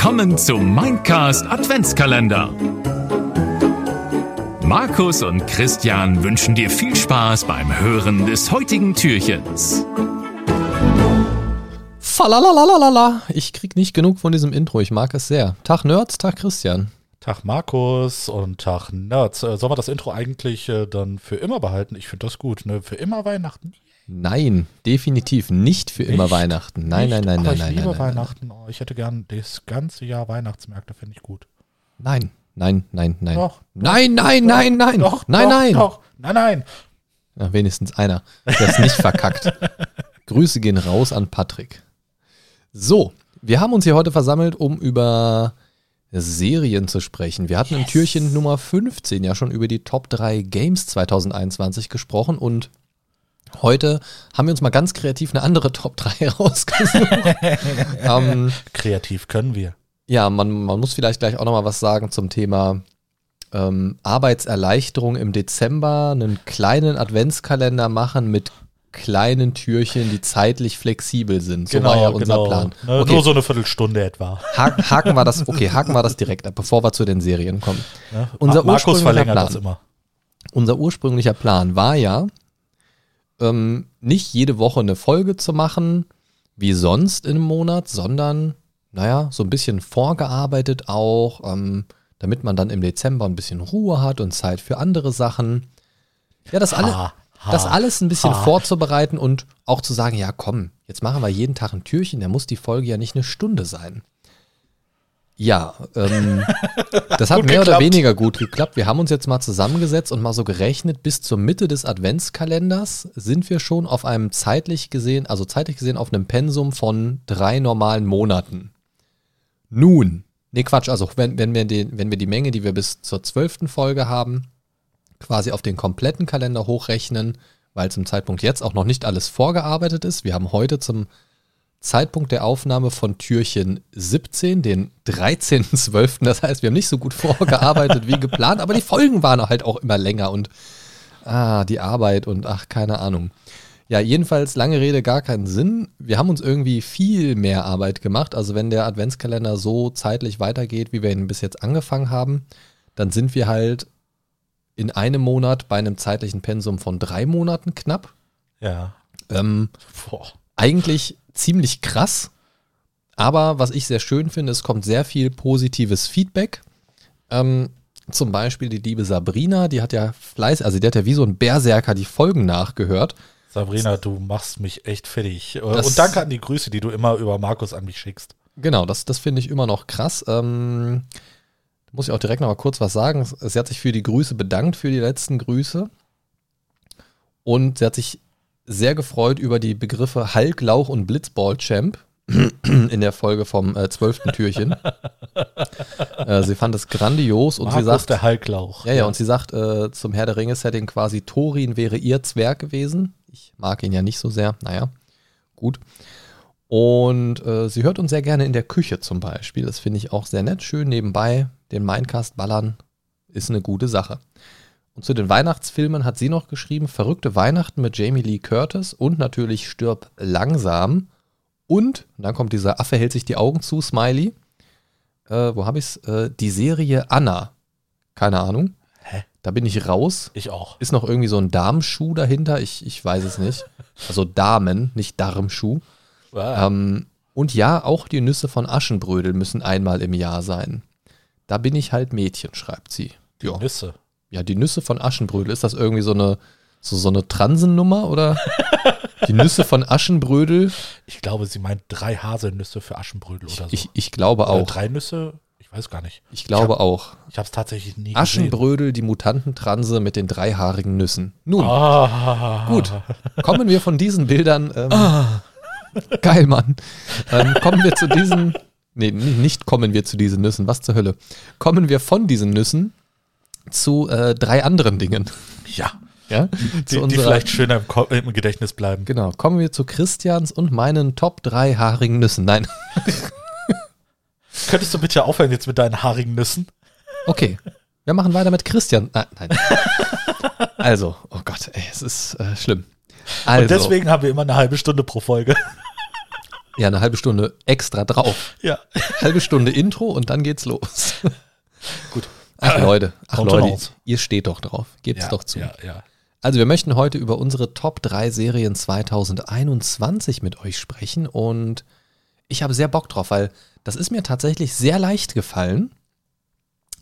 Willkommen zum Mindcast Adventskalender. Markus und Christian wünschen dir viel Spaß beim Hören des heutigen Türchens. Falalalalala. Ich krieg nicht genug von diesem Intro. Ich mag es sehr. Tag Nerds, Tag Christian. Tag Markus und Tag Nerds. Äh, sollen wir das Intro eigentlich äh, dann für immer behalten? Ich finde das gut, ne? Für immer Weihnachten. Nein, definitiv nicht für immer Nicht? Weihnachten. Nein, Nicht? nein, nein, nein, ich nein, liebe nein, nein, nein. Weihnachten. Oh, ich hätte gern das ganze Jahr Weihnachtsmärkte, finde ich gut. Nein, nein, nein, nein. Doch, Nein, nein, doch, nein, nein. Doch, nein, doch, nein. Doch, nein, nein. Ja, wenigstens einer, der es nicht verkackt. Grüße gehen raus an Patrick. So, wir haben uns hier heute versammelt, um über Serien zu sprechen. Wir hatten im Türchen Nummer 15 ja schon über die Top 3 Games 2021 gesprochen und heute haben wir uns mal ganz kreativ eine andere Top 3 rausgesucht. ähm, Kreativ können wir. ja, man, man muss vielleicht gleich auch nochmal was sagen zum Thema ähm, Arbeitserleichterung im Dezember, einen kleinen Adventskalender machen mit kleinen Türchen, die zeitlich flexibel sind. So war ja unser Plan. Ne, Okay, Nur so eine Viertelstunde etwa. haken, haken wir das, okay, haken wir das direkt ab, bevor wir zu den Serien kommen. Ne? Unser Ma- Markus verlängert Plan. das immer. Unser ursprünglicher Plan war ja, ähm, nicht jede Woche eine Folge zu machen, wie sonst in einem Monat, sondern, naja, so ein bisschen vorgearbeitet auch, ähm, damit man dann im Dezember ein bisschen Ruhe hat und Zeit für andere Sachen. Ja, das, alle, Ha, ha, das alles ein bisschen ha. vorzubereiten und auch zu sagen, ja komm, jetzt machen wir jeden Tag ein Türchen, da muss die Folge ja nicht eine Stunde sein. Ja, ähm, das hat mehr oder geklappt. weniger gut geklappt. Wir haben uns jetzt mal zusammengesetzt und mal so gerechnet, bis zur Mitte des Adventskalenders sind wir schon auf einem zeitlich gesehen, also zeitlich gesehen auf einem Pensum von drei normalen Monaten. Nun, nee Quatsch, also wenn, wenn, wir den, wenn wir die Menge, die wir bis zur zwölften Folge haben, quasi auf den kompletten Kalender hochrechnen, weil zum Zeitpunkt jetzt auch noch nicht alles vorgearbeitet ist. Wir haben heute zum Zeitpunkt der Aufnahme von Türchen 17, den 13.12. Das heißt, wir haben nicht so gut vorgearbeitet wie geplant, aber die Folgen waren halt auch immer länger und ah, die Arbeit und ach, keine Ahnung. Ja, jedenfalls lange Rede, gar keinen Sinn. Wir haben uns irgendwie viel mehr Arbeit gemacht. Also wenn der Adventskalender so zeitlich weitergeht, wie wir ihn bis jetzt angefangen haben, dann sind wir halt in einem Monat bei einem zeitlichen Pensum von drei Monaten knapp. Ja. Ähm, Boah. Eigentlich ziemlich krass. Aber was ich sehr schön finde, es kommt sehr viel positives Feedback. Ähm, zum Beispiel die liebe Sabrina, die hat ja Fleiß, also die hat ja wie so ein Berserker die Folgen nachgehört. Sabrina, du machst mich echt fertig. Das- Und danke an die Grüße, die du immer über Markus an mich schickst. Genau, das, das finde ich immer noch krass. Ähm, muss ich auch direkt noch mal kurz was sagen. Sie hat sich für die Grüße bedankt, für die letzten Grüße. Und sie hat sich sehr gefreut über die Begriffe Hulk, Lauch und Blitzball-Champ in der Folge vom äh, 12. Türchen. äh, sie fand es grandios und Markus, sie sagt, der Halklauch. ja, ja, und sie sagt äh, zum Herr der Ringe-Setting quasi, Thorin wäre ihr Zwerg gewesen. Ich mag ihn ja nicht so sehr. Naja, gut. Und äh, sie hört uns sehr gerne in der Küche zum Beispiel. Das finde ich auch sehr nett. Schön nebenbei den Mindcast ballern ist eine gute Sache. Und zu den Weihnachtsfilmen hat sie noch geschrieben: Verrückte Weihnachten mit Jamie Lee Curtis und natürlich Stirb langsam. Und, und dann kommt dieser Affe hält sich die Augen zu, Smiley. Äh, wo habe ich es? Äh, die Serie Anna. Keine Ahnung. Hä? Da bin ich raus. Ich auch. Ist noch irgendwie so ein Damenschuh dahinter? Ich, ich weiß es nicht. Also Damen, nicht Darmschuh. Ah, Ähm, und ja, auch die Nüsse von Aschenbrödel müssen einmal im Jahr sein. Da bin ich halt Mädchen, schreibt sie. Ja, Nüsse. Ja die Nüsse von Aschenbrödel. Ist das irgendwie so eine, so, so eine Transennummer oder? Die Nüsse von Aschenbrödel? Ich glaube, sie meint drei Haselnüsse für Aschenbrödel oder so. Ich, ich glaube Oder auch. drei Nüsse? Ich weiß gar nicht. Ich glaube auch. Ich habe es tatsächlich nie gesehen. Aschenbrödel, die Mutantentranse mit den dreihaarigen Nüssen. Nun, Ah, Gut, kommen wir von diesen Bildern. Ähm, Geil, Mann. Ähm, kommen wir zu diesen. Nee, nicht kommen wir zu diesen Nüssen. Was zur Hölle? Kommen wir von diesen Nüssen zu äh, drei anderen Dingen. Ja. Ja? Die, zu die vielleicht schöner im, im Gedächtnis bleiben. Genau, kommen wir zu Christians und meinen Top 3 haarigen Nüssen. Nein, Könntest du bitte aufhören jetzt mit deinen haarigen Nüssen? okay. Wir machen weiter mit Christian. Nein, nein. Also, oh Gott, ey, es ist äh, schlimm. Also, Und deswegen haben wir immer eine halbe Stunde pro Folge. Ja, eine halbe Stunde extra drauf. Ja. Halbe Stunde Intro und dann geht's los. Gut. Ach Leute, ach. Leute, ihr steht doch drauf. Gebt's Ja, doch zu. Ja, ja. Also wir möchten heute über unsere Top 3 Serien 2021 mit euch sprechen und ich habe sehr Bock drauf, weil das ist mir tatsächlich sehr leicht gefallen.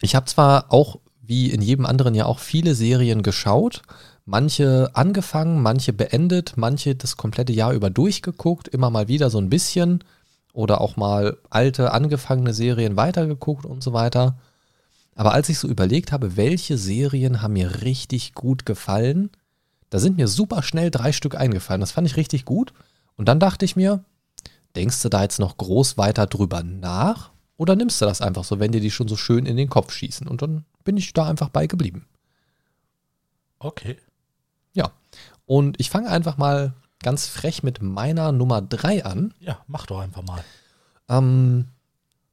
Ich habe zwar auch wie in jedem anderen Jahr auch viele Serien geschaut, manche angefangen, manche beendet, manche das komplette Jahr über durchgeguckt, immer mal wieder so ein bisschen oder auch mal alte angefangene Serien weitergeguckt und so weiter. Aber als ich so überlegt habe, welche Serien haben mir richtig gut gefallen, da sind mir super schnell drei Stück eingefallen. Das fand ich richtig gut. Und dann dachte ich mir, denkst du da jetzt noch groß weiter drüber nach? Oder nimmst du das einfach so, wenn dir die schon so schön in den Kopf schießen? Und dann bin ich da einfach bei geblieben. Okay. Ja. Und ich fange einfach mal ganz frech mit meiner Nummer drei an. Ja, mach doch einfach mal. Ähm,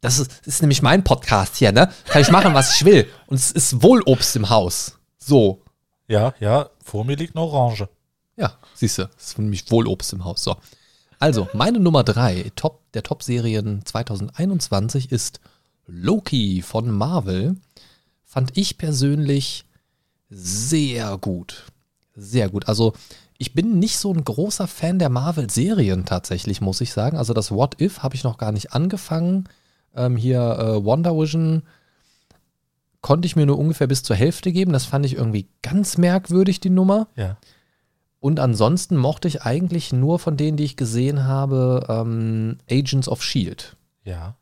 das ist, das ist nämlich mein Podcast hier, ne? Kann ich machen, was ich will. Und es ist wohl Obst im Haus. So. Ja, ja, vor mir liegt eine Orange. Ja, siehst du, es ist nämlich wohl Obst im Haus. So. Also, meine Nummer drei Top, der Top-Serien 2021 ist Loki von Marvel. Fand ich persönlich sehr gut. Sehr gut. Also, ich bin nicht so ein großer Fan der Marvel-Serien tatsächlich, muss ich sagen. Also, das What If habe ich noch gar nicht angefangen. Ähm, hier äh, Wonder Vision konnte ich mir nur ungefähr bis zur Hälfte geben. Das fand ich irgendwie ganz merkwürdig, die Nummer. Ja. Und ansonsten mochte ich eigentlich nur von denen, die ich gesehen habe, ähm, Agents of Shield. Ja.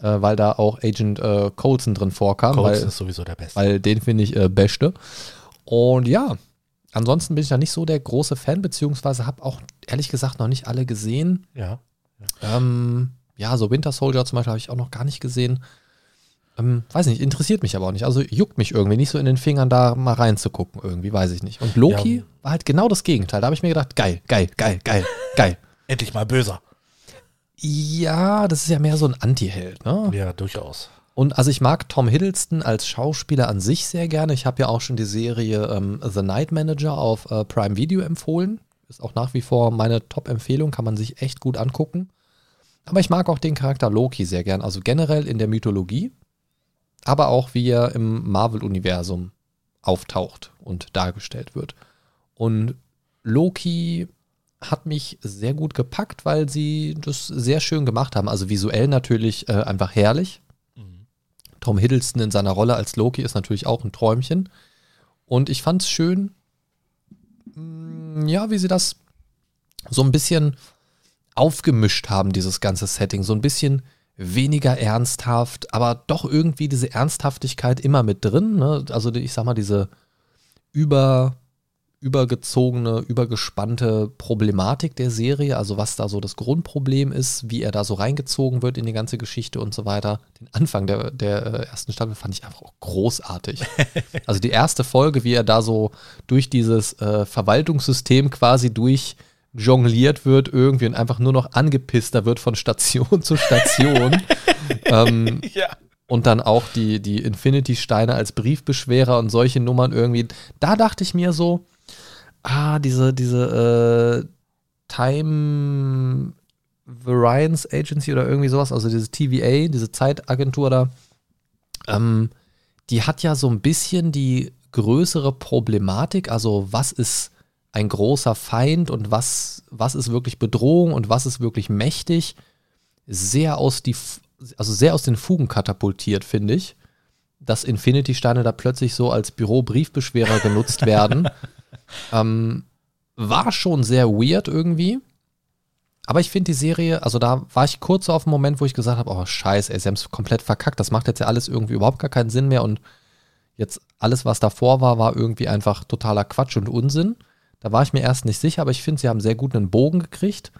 ja. Äh, weil da auch Agent äh, Coulson drin vorkam, Coates weil, ist sowieso der Beste. weil den finde ich äh, beste. Und ja, ansonsten bin ich da nicht so der große Fan, beziehungsweise habe auch ehrlich gesagt noch nicht alle gesehen. ja. Ähm, ja, so Winter Soldier zum Beispiel habe ich auch noch gar nicht gesehen. Ähm, weiß nicht, interessiert mich aber auch nicht. Also juckt mich irgendwie nicht so in den Fingern, da mal reinzugucken, irgendwie, weiß ich nicht. Und Loki Ja. war halt genau das Gegenteil. Da habe ich mir gedacht, geil, geil, geil, geil, geil. Endlich mal böser. Ja, das ist ja mehr so ein Anti-Held, ne? Ja, durchaus. Und also ich mag Tom Hiddleston als Schauspieler an sich sehr gerne. Ich habe ja auch schon die Serie ähm, The Night Manager auf äh, Prime Video empfohlen. Ist auch nach wie vor meine Top-Empfehlung, kann man sich echt gut angucken. Aber ich mag auch den Charakter Loki sehr gern. Also generell in der Mythologie, aber auch wie er im Marvel-Universum auftaucht und dargestellt wird. Und Loki hat mich sehr gut gepackt, weil sie das sehr schön gemacht haben. Also visuell natürlich äh, einfach herrlich. Tom Hiddleston in seiner Rolle als Loki ist natürlich auch ein Träumchen. Und ich fand es schön, mm, ja, wie sie das so ein bisschen aufgemischt haben, dieses ganze Setting. So ein bisschen weniger ernsthaft, aber doch irgendwie diese Ernsthaftigkeit immer mit drin. Ne? Also ich sag mal, diese über, übergezogene, übergespannte Problematik der Serie, also was da so das Grundproblem ist, wie er da so reingezogen wird in die ganze Geschichte und so weiter. Den Anfang der, der äh, ersten Staffel fand ich einfach auch großartig. also die erste Folge, wie er da so durch dieses äh, Verwaltungssystem quasi durch jongliert wird irgendwie und einfach nur noch angepisster wird von Station zu Station. ähm, Ja. und dann auch die, die Infinity-Steine als Briefbeschwerer und solche Nummern irgendwie. Da dachte ich mir so, ah, diese, diese äh, Time Variance Agency oder irgendwie sowas, also diese TVA, diese Zeitagentur da, ähm, die hat ja so ein bisschen die größere Problematik, also was ist ein großer Feind und was, was ist wirklich Bedrohung und was ist wirklich mächtig, sehr aus die, also sehr aus den Fugen katapultiert, finde ich, dass Infinity-Steine da plötzlich so als Büro-Briefbeschwerer genutzt werden. ähm, war schon sehr weird irgendwie. Aber ich finde die Serie, also da war ich kurz so auf den Moment, wo ich gesagt habe, oh scheiße, ey, sie haben es komplett verkackt, das macht jetzt ja alles irgendwie überhaupt gar keinen Sinn mehr und jetzt alles, was davor war, war irgendwie einfach totaler Quatsch und Unsinn. Da war ich mir erst nicht sicher, aber ich finde, sie haben sehr gut einen Bogen gekriegt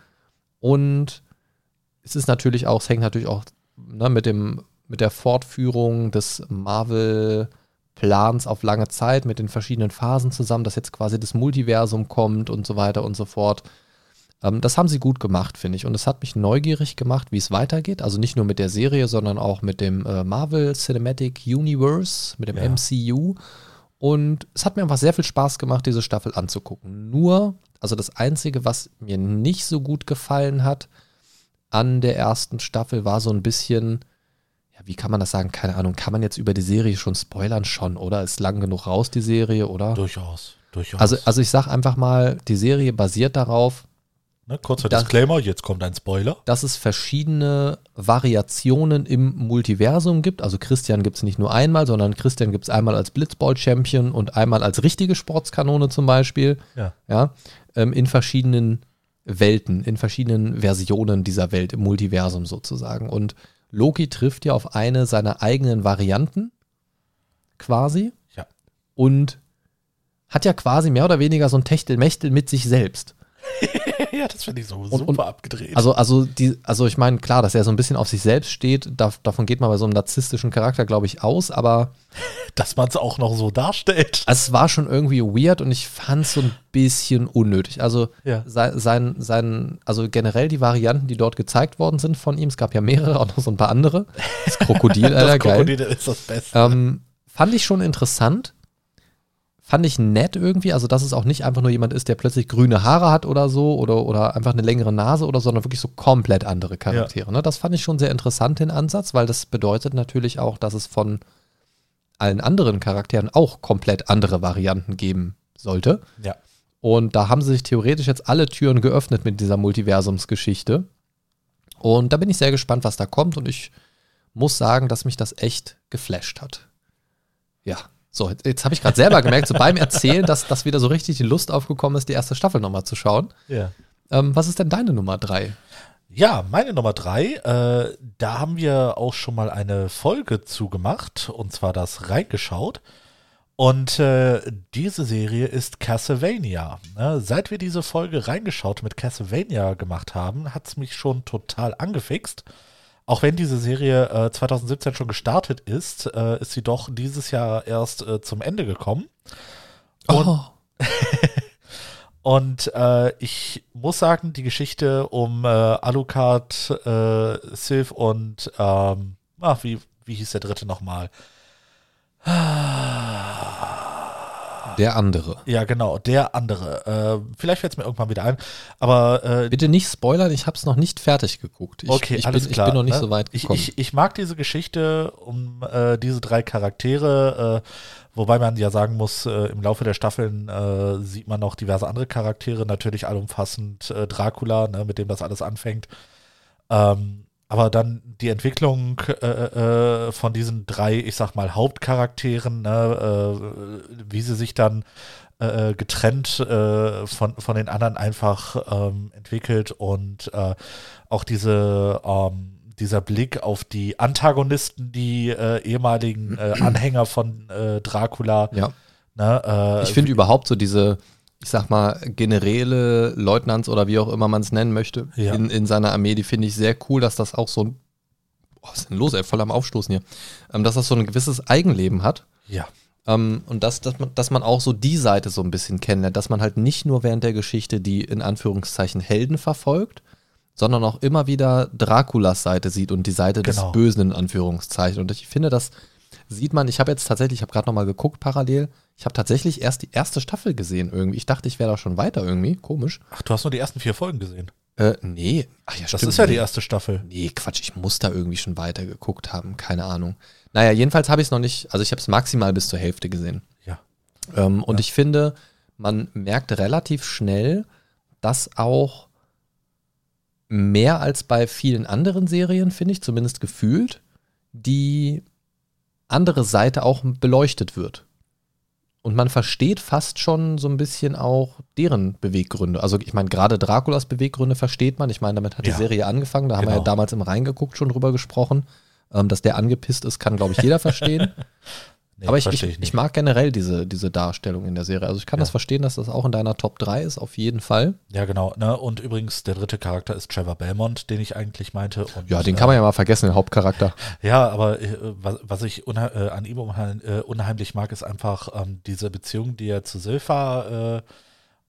und es ist natürlich auch, es hängt natürlich auch ne, mit dem, mit der Fortführung des Marvel-Plans auf lange Zeit, mit den verschiedenen Phasen zusammen, dass jetzt quasi das Multiversum kommt und so weiter und so fort. Ähm, das haben sie gut gemacht, finde ich. Und es hat mich neugierig gemacht, wie es weitergeht. Also nicht nur mit der Serie, sondern auch mit dem äh, Marvel Cinematic Universe, mit dem Ja. MCU. Und es hat mir einfach sehr viel Spaß gemacht, diese Staffel anzugucken. Nur, also das Einzige, was mir nicht so gut gefallen hat, an der ersten Staffel war so ein bisschen, ja, wie kann man das sagen? Keine Ahnung. Kann man jetzt über die Serie schon spoilern? Schon, oder? Ist lang genug raus, die Serie, oder? Durchaus, durchaus. Also, also ich sag einfach mal, die Serie basiert darauf, ne, kurzer das- Disclaimer, jetzt kommt ein Spoiler. dass es verschiedene Variationen im Multiversum gibt. Also Christian gibt es nicht nur einmal, sondern Christian gibt es einmal als Blitzball-Champion und einmal als richtige Sportskanone zum Beispiel. Ja. Ja, ähm, in verschiedenen Welten, in verschiedenen Versionen dieser Welt, im Multiversum sozusagen. Und Loki trifft ja auf eine seiner eigenen Varianten quasi Ja. und hat ja quasi mehr oder weniger so ein Techtelmechtel mit sich selbst. ja, das finde ich so super und- abgedreht. Also, also, die, also ich meine, klar, dass er so ein bisschen auf sich selbst steht, da, davon geht man bei so einem narzisstischen Charakter, glaube ich, aus, aber dass man es auch noch so darstellt. es war schon irgendwie weird und ich fand es so ein bisschen unnötig. Also Ja. sein, sein, sein, also generell die Varianten, die dort gezeigt worden sind von ihm, es gab ja mehrere, auch noch so ein paar andere. Das Krokodil, Alter, das geil. Krokodil ist das Beste. Ähm, fand ich schon interessant. Fand ich nett irgendwie, also dass es auch nicht einfach nur jemand ist, der plötzlich grüne Haare hat oder so oder, oder einfach eine längere Nase oder so, sondern wirklich so komplett andere Charaktere. Ne? Das fand ich schon sehr interessant, den Ansatz, weil das bedeutet natürlich auch, dass es von allen anderen Charakteren auch komplett andere Varianten geben sollte. ja. Und da haben sie sich theoretisch jetzt alle Türen geöffnet mit dieser Multiversumsgeschichte. Und da bin ich sehr gespannt, was da kommt. Und ich muss sagen, dass mich das echt geflasht hat. Ja, so, jetzt, jetzt habe ich gerade selber gemerkt, so beim Erzählen, dass, dass wieder so richtig die Lust aufgekommen ist, die erste Staffel nochmal zu schauen. Ja. Ähm, was ist denn deine Nummer drei? Ja, meine Nummer drei, äh, da haben wir auch schon mal eine Folge zugemacht, und zwar das reingeschaut. Und äh, diese Serie ist Castlevania. Ne? Seit wir diese Folge reingeschaut mit Castlevania gemacht haben, hat es mich schon total angefixt. Auch wenn diese Serie äh, 2017 schon gestartet ist, äh, ist sie doch dieses Jahr erst äh, zum Ende gekommen. Und oh, Und äh, ich muss sagen, die Geschichte um äh, Alucard, äh, Sylph und ähm, ach, wie, wie hieß der dritte nochmal? Der andere. Ja, genau, der andere. Äh, vielleicht fällt es mir irgendwann wieder ein. Aber äh, Bitte nicht spoilern, ich habe es noch nicht fertig geguckt. Ich, okay, ich, alles bin, klar. ich bin noch nicht ne? so weit ich, gekommen. ich, ich mag diese Geschichte um äh, diese drei Charaktere, äh, wobei man ja sagen muss, äh, im Laufe der Staffeln äh, sieht man noch diverse andere Charaktere, natürlich allumfassend Dracula, ne, mit dem das alles anfängt. Ähm, aber dann die Entwicklung äh, äh, von diesen drei, ich sag mal, Hauptcharakteren, ne, äh, wie sie sich dann äh, getrennt äh, von, von den anderen einfach ähm, entwickelt und äh, auch diese, ähm, dieser Blick auf die Antagonisten, die äh, ehemaligen äh, Anhänger von äh, Dracula. ja. Ne, äh, Ich finde überhaupt so diese, ich sag mal, Generäle, Leutnants oder wie auch immer man es nennen möchte, Ja. in, in seiner Armee, die finde ich sehr cool, dass das auch so ein, oh, was ist denn los, ey, voll am Aufstoßen hier, ähm, dass das so ein gewisses Eigenleben hat. ja, Ähm, und dass, dass, man, dass man auch so die Seite so ein bisschen kennenlernt, dass man halt nicht nur während der Geschichte die in Anführungszeichen Helden verfolgt, sondern auch immer wieder Draculas Seite sieht und die Seite Genau. des Bösen in Anführungszeichen. Und ich finde, das sieht man, ich habe jetzt tatsächlich, ich habe gerade nochmal geguckt parallel, ich habe tatsächlich erst die erste Staffel gesehen irgendwie. Ich dachte, ich wäre da schon weiter irgendwie, komisch. Ach, du hast nur die ersten vier Folgen gesehen. Äh, nee, ach ja, Das stimmt. ist ja die erste Staffel. Nee, Quatsch, ich muss da irgendwie schon weiter geguckt haben, keine Ahnung. Naja, jedenfalls habe ich es noch nicht, also ich habe es maximal bis zur Hälfte gesehen. Ja. Ähm, und ich finde, man merkt relativ schnell, dass auch mehr als bei vielen anderen Serien, finde ich, zumindest gefühlt, die andere Seite auch beleuchtet wird. Und man versteht fast schon so ein bisschen auch deren Beweggründe. Also ich meine, gerade Draculas Beweggründe versteht man. Ich meine, damit hat Ja. die Serie angefangen. Da haben wir Genau. ja damals im Reingeguckt schon drüber gesprochen. Ähm, dass der angepisst ist, kann, glaube ich, jeder verstehen. Nee, Aber ich, ich, ich mag generell diese, diese Darstellung in der Serie. Also ich kann Ja. das verstehen, dass das auch in deiner Top 3 ist, auf jeden Fall. Ja, genau. Ne? Und übrigens, der dritte Charakter ist Trevor Belmont, den ich eigentlich meinte. Und, Ja, den äh, kann man ja mal vergessen, den Hauptcharakter. Ja, aber äh, was, was ich äh, an ihm unheim äh, unheimlich mag, ist einfach ähm, diese Beziehung, die er zu Silpha äh,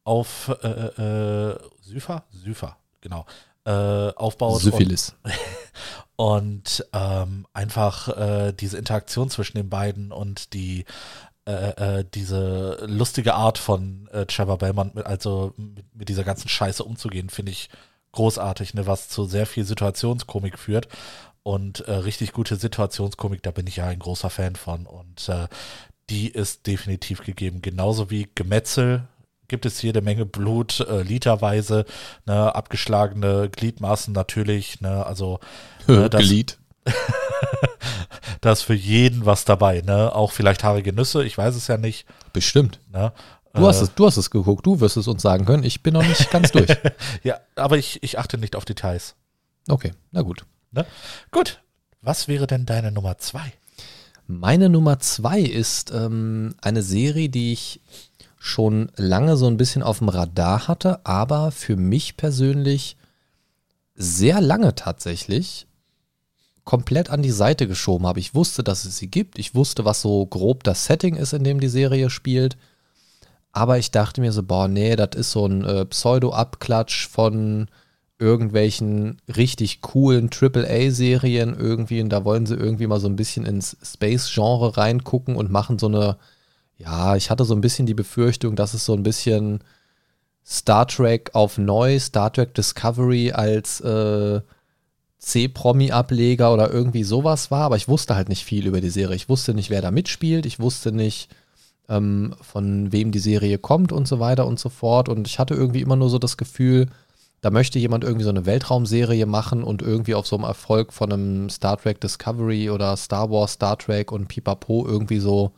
auf äh, äh, Sypha? Sypha, genau. Äh, aufbaut. Und, Syphilis. und ähm, einfach äh, diese Interaktion zwischen den beiden und die äh, äh, diese lustige Art von äh, Trevor Belmont, mit, also mit, mit dieser ganzen Scheiße umzugehen, finde ich großartig, ne, was zu sehr viel Situationskomik führt. Und äh, richtig gute Situationskomik, da bin ich ja ein großer Fan von. Und die ist definitiv gegeben. Genauso wie Gemetzel gibt es jede Menge Blut, äh, literweise, ne, abgeschlagene Gliedmaßen natürlich, ne, also ne, das, Glied. da ist für jeden was dabei, ne? Auch vielleicht haarige Nüsse, ich weiß es ja nicht. Bestimmt. Ne? Du, hast äh, es, du hast es geguckt, du wirst es uns sagen können. Ich bin noch nicht ganz durch. ja, aber ich, ich achte nicht auf Details. Okay, na gut. Ne? Gut. Was wäre denn deine Nummer zwei? Meine Nummer zwei ist ähm, eine Serie, die ich schon lange so ein bisschen auf dem Radar hatte, aber für mich persönlich sehr lange tatsächlich komplett an die Seite geschoben habe. Ich wusste, dass es sie gibt. Ich wusste, was so grob das Setting ist, in dem die Serie spielt. Aber ich dachte mir so, boah, nee, das ist so ein äh, Pseudo-Abklatsch von irgendwelchen richtig coolen AAA-Serien irgendwie. Und da wollen sie irgendwie mal so ein bisschen ins Space-Genre reingucken und machen so eine, ja, ich hatte so ein bisschen die Befürchtung, dass es so ein bisschen Star Trek auf neu, Star Trek Discovery als äh, C-Promi-Ableger oder irgendwie sowas war, aber ich wusste halt nicht viel über die Serie. Ich wusste nicht, wer da mitspielt, ich wusste nicht, ähm, von wem die Serie kommt und so weiter und so fort. Und ich hatte irgendwie immer nur so das Gefühl, da möchte jemand irgendwie so eine Weltraumserie machen und irgendwie auf so einem Erfolg von einem Star Trek Discovery oder Star Wars Star Trek und Pipapo irgendwie so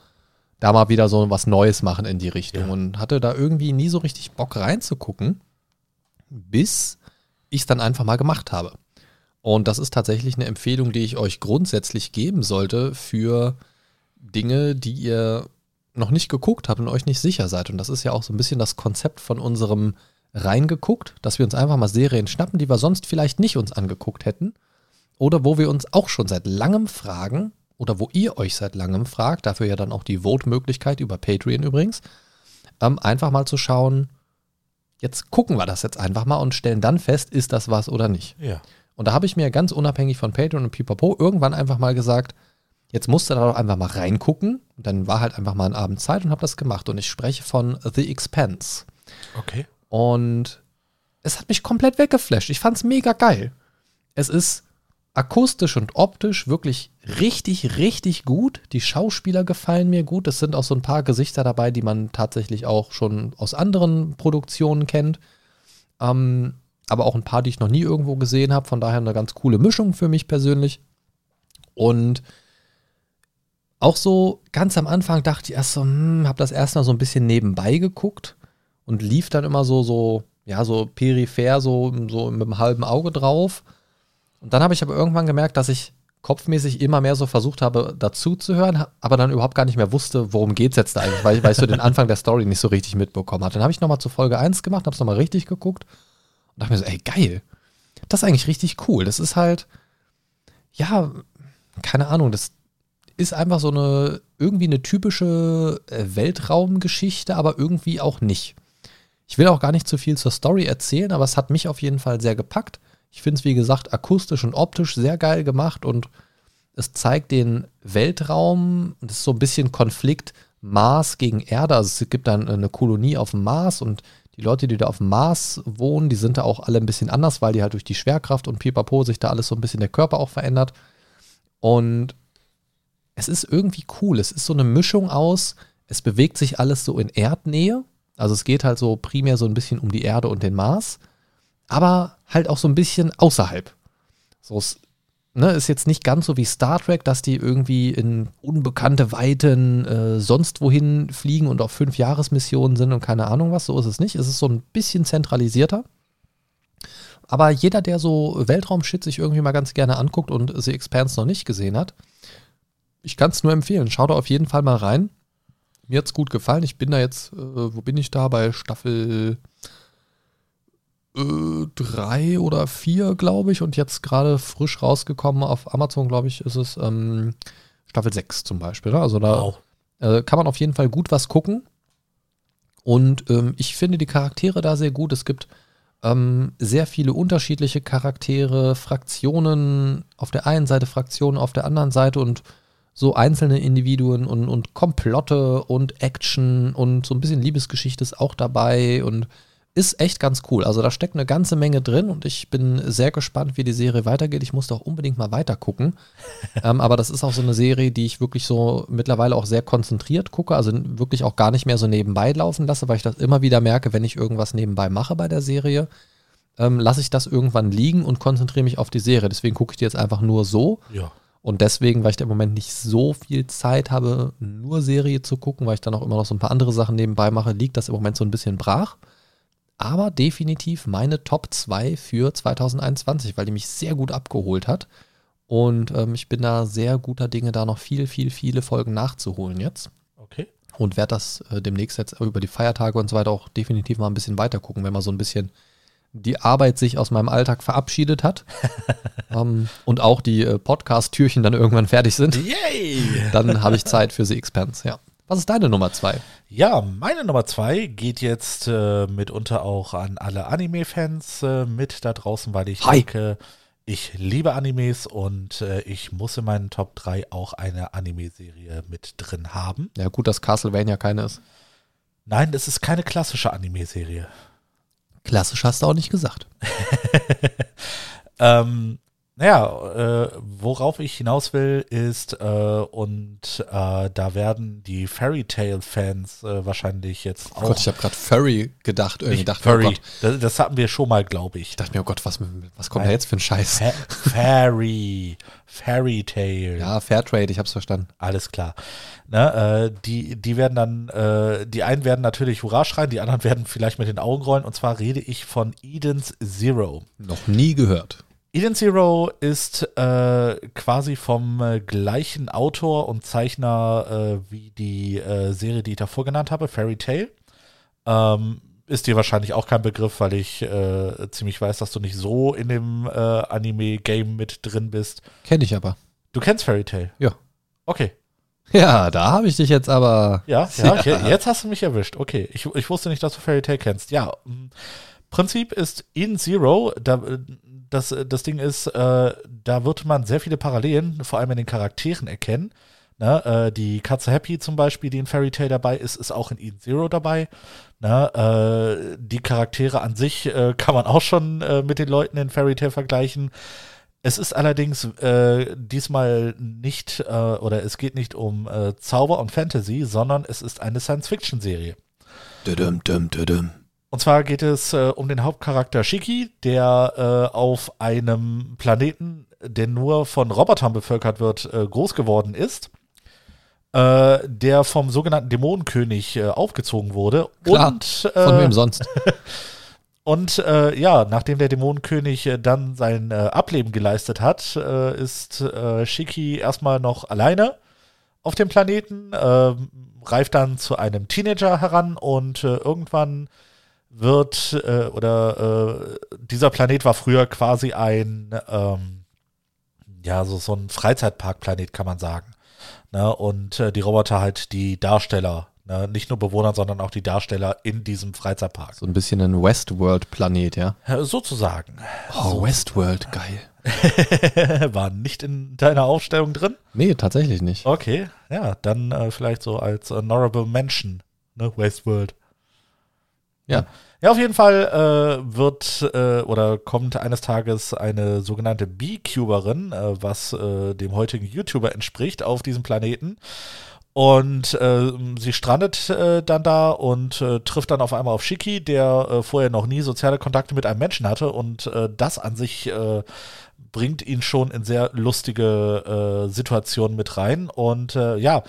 da mal wieder so was Neues machen in die Richtung. Ja. Und hatte da irgendwie nie so richtig Bock reinzugucken, bis ich es dann einfach mal gemacht habe. Und das ist tatsächlich eine Empfehlung, die ich euch grundsätzlich geben sollte für Dinge, die ihr noch nicht geguckt habt und euch nicht sicher seid. Und das ist ja auch so ein bisschen das Konzept von unserem reingeguckt, dass wir uns einfach mal Serien schnappen, die wir sonst vielleicht nicht uns angeguckt hätten. Oder wo wir uns auch schon seit langem fragen, oder wo ihr euch seit langem fragt, dafür ja dann auch die Vote-Möglichkeit über Patreon übrigens, ähm, einfach mal zu schauen, jetzt gucken wir das jetzt einfach mal und stellen dann fest, ist das was oder nicht. Ja. Und da habe ich mir ganz unabhängig von Patreon und Pipapo irgendwann einfach mal gesagt, jetzt musst du da doch einfach mal reingucken. Und dann war halt einfach mal ein Abend Zeit und habe das gemacht. Und ich spreche von The Expanse. Okay. Und es hat mich komplett weggeflasht. Ich fand es mega geil. Es ist akustisch und optisch wirklich richtig, richtig gut. Die Schauspieler gefallen mir gut. Es sind auch so ein paar Gesichter dabei, die man tatsächlich auch schon aus anderen Produktionen kennt. Ähm, aber auch ein paar, die ich noch nie irgendwo gesehen habe. Von daher eine ganz coole Mischung für mich persönlich. Und auch so ganz am Anfang dachte ich erst so, hm, habe das erst mal so ein bisschen nebenbei geguckt und lief dann immer so, so, ja, so peripher, so, so mit einem halben Auge drauf. Und dann habe ich aber irgendwann gemerkt, dass ich kopfmäßig immer mehr so versucht habe, dazu zu hören, aber dann überhaupt gar nicht mehr wusste, worum geht es jetzt da eigentlich, weil, weil ich so den Anfang der Story nicht so richtig mitbekommen hatte. Dann habe ich nochmal zu Folge 1 gemacht, habe es nochmal richtig geguckt und dachte mir so, ey, geil. Das ist eigentlich richtig cool. Das ist halt, ja, keine Ahnung, das ist einfach so eine, irgendwie eine typische äh, Weltraumgeschichte, aber irgendwie auch nicht. Ich will auch gar nicht zu viel zur Story erzählen, aber es hat mich auf jeden Fall sehr gepackt. Ich finde es, wie gesagt, akustisch und optisch sehr geil gemacht und es zeigt den Weltraum, das ist so ein bisschen Konflikt Mars gegen Erde. Also es gibt dann eine Kolonie auf dem Mars und die Leute, die da auf dem Mars wohnen, die sind da auch alle ein bisschen anders, weil die halt durch die Schwerkraft und Pipapo sich da alles so ein bisschen der Körper auch verändert. Und es ist irgendwie cool. Es ist so eine Mischung aus, es bewegt sich alles so in Erdnähe. Also es geht halt so primär so ein bisschen um die Erde und den Mars, aber halt auch so ein bisschen außerhalb. So, es ne, ist jetzt nicht ganz so wie Star Trek, dass die irgendwie in unbekannte Weiten äh, sonst wohin fliegen und auf fünf Jahresmissionen sind und keine Ahnung was. So ist es nicht. Es ist so ein bisschen zentralisierter. Aber jeder, der so Weltraumshit sich irgendwie mal ganz gerne anguckt und The Expanse noch nicht gesehen hat, ich kann es nur empfehlen. Schau da auf jeden Fall mal rein. Mir hat es gut gefallen. Ich bin da jetzt, äh, wo bin ich da? Bei Staffel äh, drei oder vier, glaube ich, und jetzt gerade frisch rausgekommen auf Amazon, glaube ich, ist es ähm, Staffel 6 zum Beispiel. Ne? Also da wow. äh, kann man auf jeden Fall gut was gucken. Und ähm, ich finde die Charaktere da sehr gut. Es gibt ähm, sehr viele unterschiedliche Charaktere, Fraktionen auf der einen Seite, Fraktionen auf der anderen Seite und so einzelne Individuen und, und Komplotte und Action und so ein bisschen Liebesgeschichte ist auch dabei und ist echt ganz cool. Also da steckt eine ganze Menge drin und ich bin sehr gespannt, wie die Serie weitergeht. Ich muss doch unbedingt mal weiter gucken. ähm, aber das ist auch so eine Serie, die ich wirklich so mittlerweile auch sehr konzentriert gucke, also wirklich auch gar nicht mehr so nebenbei laufen lasse, weil ich das immer wieder merke, wenn ich irgendwas nebenbei mache bei der Serie, ähm, lasse ich das irgendwann liegen und konzentriere mich auf die Serie. Deswegen gucke ich die jetzt einfach nur so. Ja. Und deswegen, weil ich da im Moment nicht so viel Zeit habe, nur Serie zu gucken, weil ich dann auch immer noch so ein paar andere Sachen nebenbei mache, liegt das im Moment so ein bisschen brach aber definitiv meine Top 2 für 2021, weil die mich sehr gut abgeholt hat. Und ähm, ich bin da sehr guter Dinge, da noch viel, viel, viele Folgen nachzuholen jetzt. Okay. Und werde das äh, demnächst jetzt über die Feiertage und so weiter auch definitiv mal ein bisschen weiter gucken, wenn man so ein bisschen die Arbeit sich aus meinem Alltag verabschiedet hat ähm, und auch die äh, Podcast-Türchen dann irgendwann fertig sind. Yay! Dann habe ich Zeit für The Expanse, ja. Was ist deine Nummer zwei? Ja, meine Nummer zwei geht jetzt äh, mitunter auch an alle Anime-Fans äh, mit da draußen, weil ich Hi. denke, ich liebe Animes und äh, ich muss in meinen Top 3 auch eine Anime-Serie mit drin haben. Ja, gut, dass Castlevania keine ist. Nein, es ist keine klassische Anime-Serie. Klassisch hast du auch nicht gesagt. Ähm, naja, äh, worauf ich hinaus will, ist, äh, und äh, da werden die Fairy Tale-Fans äh, wahrscheinlich jetzt auch. Oh Gott, ich habe gerade Furry gedacht. Irgendwie dachte oh Furry. Gott, Das, das hatten wir schon mal, glaube ich. dachte mir, oh Gott, was, was kommt da jetzt für ein Scheiß? Fa Fairy. Fairy Tale. Ja, Fairtrade, ich hab's verstanden. Alles klar. Ne, äh, die, die werden dann, äh, die einen werden natürlich Hurra schreien, die anderen werden vielleicht mit den Augen rollen. Und zwar rede ich von Eden's Zero. Noch nie gehört. Eden Zero ist äh, quasi vom äh, gleichen Autor und Zeichner äh, wie die äh, Serie, die ich davor genannt habe, Fairy Tale. Ähm, ist dir wahrscheinlich auch kein Begriff, weil ich äh, ziemlich weiß, dass du nicht so in dem äh, Anime-Game mit drin bist. Kenne ich aber. Du kennst Fairy Tale? Ja. Okay. Ja, da habe ich dich jetzt aber. Ja, ja, okay. jetzt hast du mich erwischt. Okay, ich, ich wusste nicht, dass du Fairy Tale kennst. Ja, Prinzip ist Eden Zero, da, das, das Ding ist, äh, da wird man sehr viele Parallelen, vor allem in den Charakteren erkennen. Ne, äh, die Katze Happy zum Beispiel, die in Fairy Tale dabei ist, ist auch in Eden Zero dabei. Ne, äh, die Charaktere an sich äh, kann man auch schon äh, mit den Leuten in Fairy Tale vergleichen. Es ist allerdings äh, diesmal nicht, äh, oder es geht nicht um äh, Zauber und Fantasy, sondern es ist eine Science-Fiction-Serie. Düdüm, düm, düdüm. Und zwar geht es äh, um den Hauptcharakter Shiki, der äh, auf einem Planeten, der nur von Robotern bevölkert wird, äh, groß geworden ist. Äh, der vom sogenannten Dämonenkönig äh, aufgezogen wurde. Klar, und äh, Von wem sonst? und ja, nachdem der Dämonenkönig dann sein Ableben geleistet hat, ist Shiki erstmal noch alleine auf dem Planeten, äh, reift dann zu einem Teenager heran und irgendwann wird äh, oder äh, dieser Planet war früher quasi ein ähm, ja so so ein Freizeitparkplanet kann man sagen. Ne? Und äh, die Roboter halt die Darsteller, ne? nicht nur Bewohner, sondern auch die Darsteller in diesem Freizeitpark. So ein bisschen ein Westworld-Planet, ja? Äh, Sozusagen. Oh, Westworld, geil. War nicht in deiner Aufstellung drin? Nee, tatsächlich nicht. Okay, ja, dann äh, vielleicht so als Honorable Mention, ne, Westworld. Ja. Ja, auf jeden Fall äh, wird äh, oder kommt eines Tages eine sogenannte Beecuberin, äh, was äh, dem heutigen YouTuber entspricht, auf diesem Planeten. Und äh, sie strandet äh, dann da und trifft dann auf einmal auf Shiki, der vorher noch nie soziale Kontakte mit einem Menschen hatte. Und das an sich bringt ihn schon in sehr lustige Situationen mit rein. Und ja,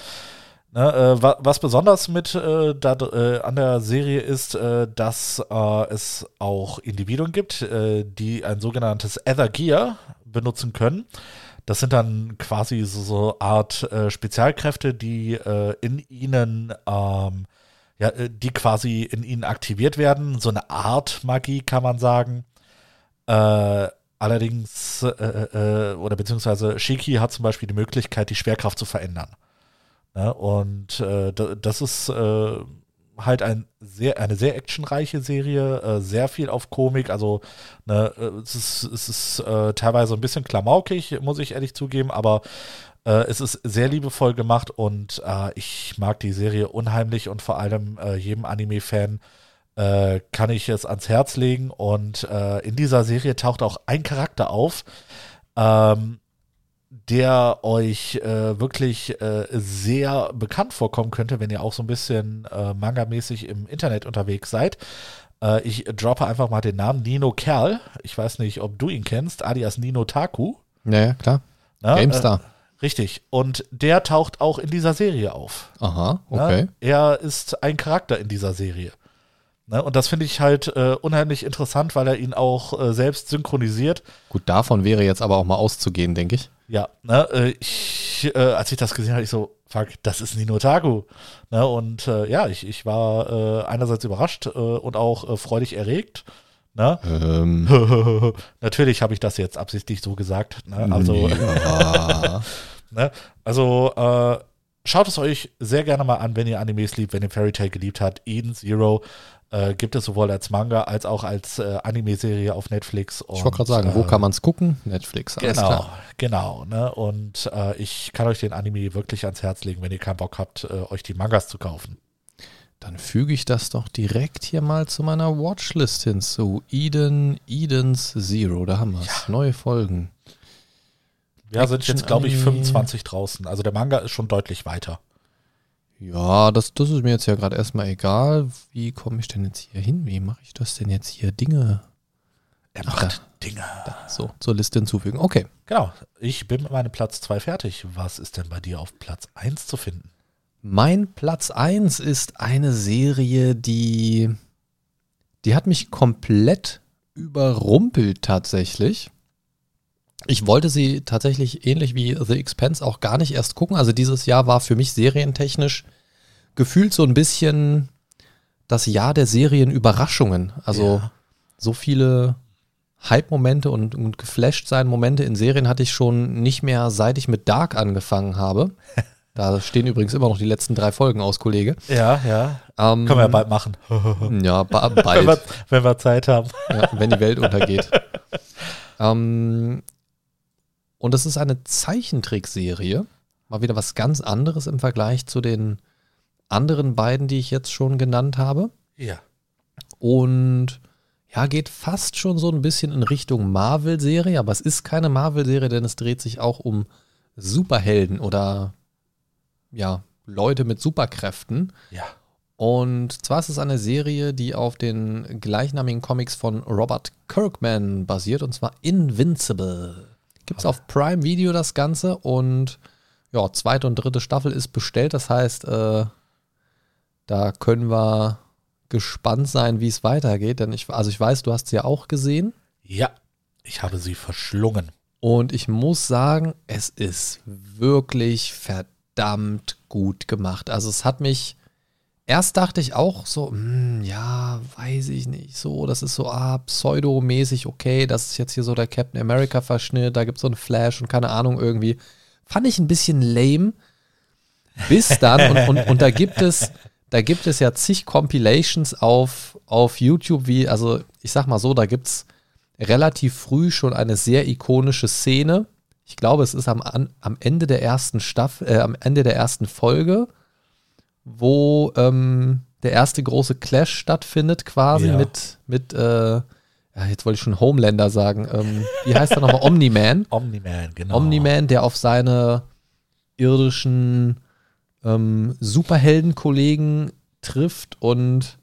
Ne, äh, wa was besonders mit äh, da, äh, an der Serie ist, äh, dass äh, es auch Individuen gibt, äh, die ein sogenanntes Ether Gear benutzen können. Das sind dann quasi so, so Art Spezialkräfte, die in ihnen, ähm, ja, die quasi in ihnen aktiviert werden. So eine Art Magie kann man sagen. Allerdings, oder beziehungsweise Shiki hat zum Beispiel die Möglichkeit, die Schwerkraft zu verändern. Ne? Und äh, da- das ist äh, halt ein sehr, eine sehr actionreiche Serie, äh, sehr viel auf Komik. Also ne, äh, es ist, es ist äh, teilweise ein bisschen klamaukig, muss ich ehrlich zugeben, aber äh, es ist sehr liebevoll gemacht und ich mag die Serie unheimlich und vor allem jedem Anime-Fan kann ich es ans Herz legen. Und in dieser Serie taucht auch ein Charakter auf, ähm, der euch äh, wirklich äh, sehr bekannt vorkommen könnte, wenn ihr auch so ein bisschen äh, manga-mäßig im Internet unterwegs seid. Äh, ich droppe einfach mal den Namen Nino Kerl. Ich weiß nicht, ob du ihn kennst, alias Nino Taku. Naja, klar. Na, GameStar. Äh, richtig. Und der taucht auch in dieser Serie auf. Aha, okay. Na, er ist ein Charakter in dieser Serie. Ne? Und das finde ich halt äh, unheimlich interessant, weil er ihn auch äh, selbst synchronisiert. Gut, davon wäre jetzt aber auch mal auszugehen, denke ich. Ja, ne, äh, ich, äh, als ich das gesehen habe, ich so, fuck, das ist Nino Tagu. Ne, und äh, ja, ich, ich war äh, einerseits überrascht und auch freudig erregt. Ne? Ähm. Natürlich habe ich das jetzt absichtlich so gesagt. Ne? Also, Ja. ne? also schaut es euch sehr gerne mal an, wenn ihr Animes liebt, wenn ihr Fairy Tail geliebt habt. Eden Zero äh, gibt es sowohl als Manga als auch als äh, Anime-Serie auf Netflix. Und, ich wollte gerade sagen, wo äh, kann man es gucken? Netflix, alles Genau, klar. genau. Ne? Und äh, ich kann euch den Anime wirklich ans Herz legen, wenn ihr keinen Bock habt, äh, euch die Mangas zu kaufen. Dann füge ich das doch direkt hier mal zu meiner Watchlist hinzu. Eden, Edens Zero, da haben wir es. Neue Folgen. Ja, sind jetzt, glaube ich, Action-Anime. 25 draußen. Also der Manga ist schon deutlich weiter. Ja, das, das ist mir jetzt ja gerade erstmal egal. Wie komme ich denn jetzt hier hin? Wie mache ich das denn jetzt hier? Dinge. Er Ach, macht Dinge. Da, so, zur Liste hinzufügen. Okay. Genau. Ich bin mit meinem Platz 2 fertig. Was ist denn bei dir auf Platz 1 zu finden? Mein Platz 1 ist eine Serie, die, die hat mich komplett überrumpelt tatsächlich. Ich wollte sie tatsächlich ähnlich wie The Expense auch gar nicht erst gucken. Also dieses Jahr war für mich serientechnisch gefühlt so ein bisschen das Jahr der Serienüberraschungen. Also Ja. so viele Hype-Momente und, und geflasht sein Momente in Serien hatte ich schon nicht mehr, seit ich mit Dark angefangen habe. Da stehen übrigens immer noch die letzten drei Folgen aus, Kollege. Ja, ja. Ähm, Können wir ja bald machen. Ja, ba wenn, wir, bald, wenn wir Zeit haben. ja, wenn die Welt untergeht. ähm, und es ist eine Zeichentrickserie. Mal wieder was ganz anderes im Vergleich zu den anderen beiden, die ich jetzt schon genannt habe. Ja. Und ja, geht fast schon so ein bisschen in Richtung Marvel-Serie, aber es ist keine Marvel-Serie, denn es dreht sich auch um Superhelden oder ja, Leute mit Superkräften. Ja. Und zwar ist es eine Serie, die auf den gleichnamigen Comics von Robert Kirkman basiert, und zwar Invincible. Gibt es auf Prime Video das Ganze und ja, zweite und dritte Staffel ist bestellt. Das heißt, äh, da können wir gespannt sein, wie es weitergeht. Denn ich, also ich weiß, du hast sie ja auch gesehen. Ja. Ich habe sie verschlungen. Und ich muss sagen, es ist wirklich verdammt gut gemacht. Also es hat mich, erst dachte ich auch so, hm, ja, weiß ich nicht, so, das ist so, ah, pseudomäßig, okay, das ist jetzt hier so der Captain America-Verschnitt, da gibt es so einen Flash und keine Ahnung irgendwie. Fand ich ein bisschen lame. Bis dann, und, und, und da gibt es, da gibt es ja zig Compilations auf, auf YouTube, wie, also ich sag mal so, da gibt es relativ früh schon eine sehr ikonische Szene. Ich glaube, es ist am, am Ende der ersten Staffel, äh, am Ende der ersten Folge, wo ähm, der erste große Clash stattfindet, quasi Ja. mit, mit äh, ja, jetzt wollte ich schon Homelander sagen. Ähm, wie heißt er nochmal? Omni-Man. Omni-Man, genau. Omni-Man, der auf seine irdischen ähm, Superheldenkollegen trifft und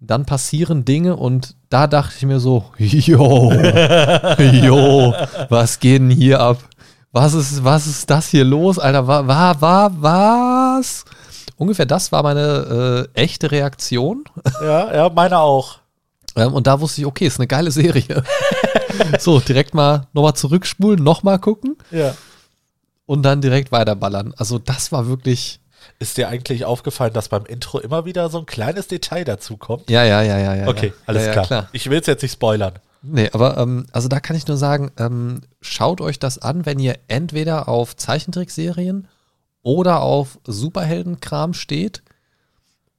dann passieren Dinge und da dachte ich mir so, jo, jo, was geht denn hier ab? Was ist, was ist das hier los, Alter? War, war, war, was? Ungefähr das war meine äh, echte Reaktion. Ja, ja, meine auch. Ähm, und da wusste ich, okay, ist eine geile Serie. so, direkt mal nochmal zurückspulen, nochmal gucken Ja. Und dann direkt weiterballern. Also das war wirklich. Ist dir eigentlich aufgefallen, dass beim Intro immer wieder so ein kleines Detail dazu kommt? Ja, ja, ja, ja, ja. Okay, alles ja, ja, klar. Ich will es jetzt nicht spoilern. Nee, aber ähm, also da kann ich nur sagen, ähm, schaut euch das an, wenn ihr entweder auf Zeichentrickserien oder auf Superheldenkram steht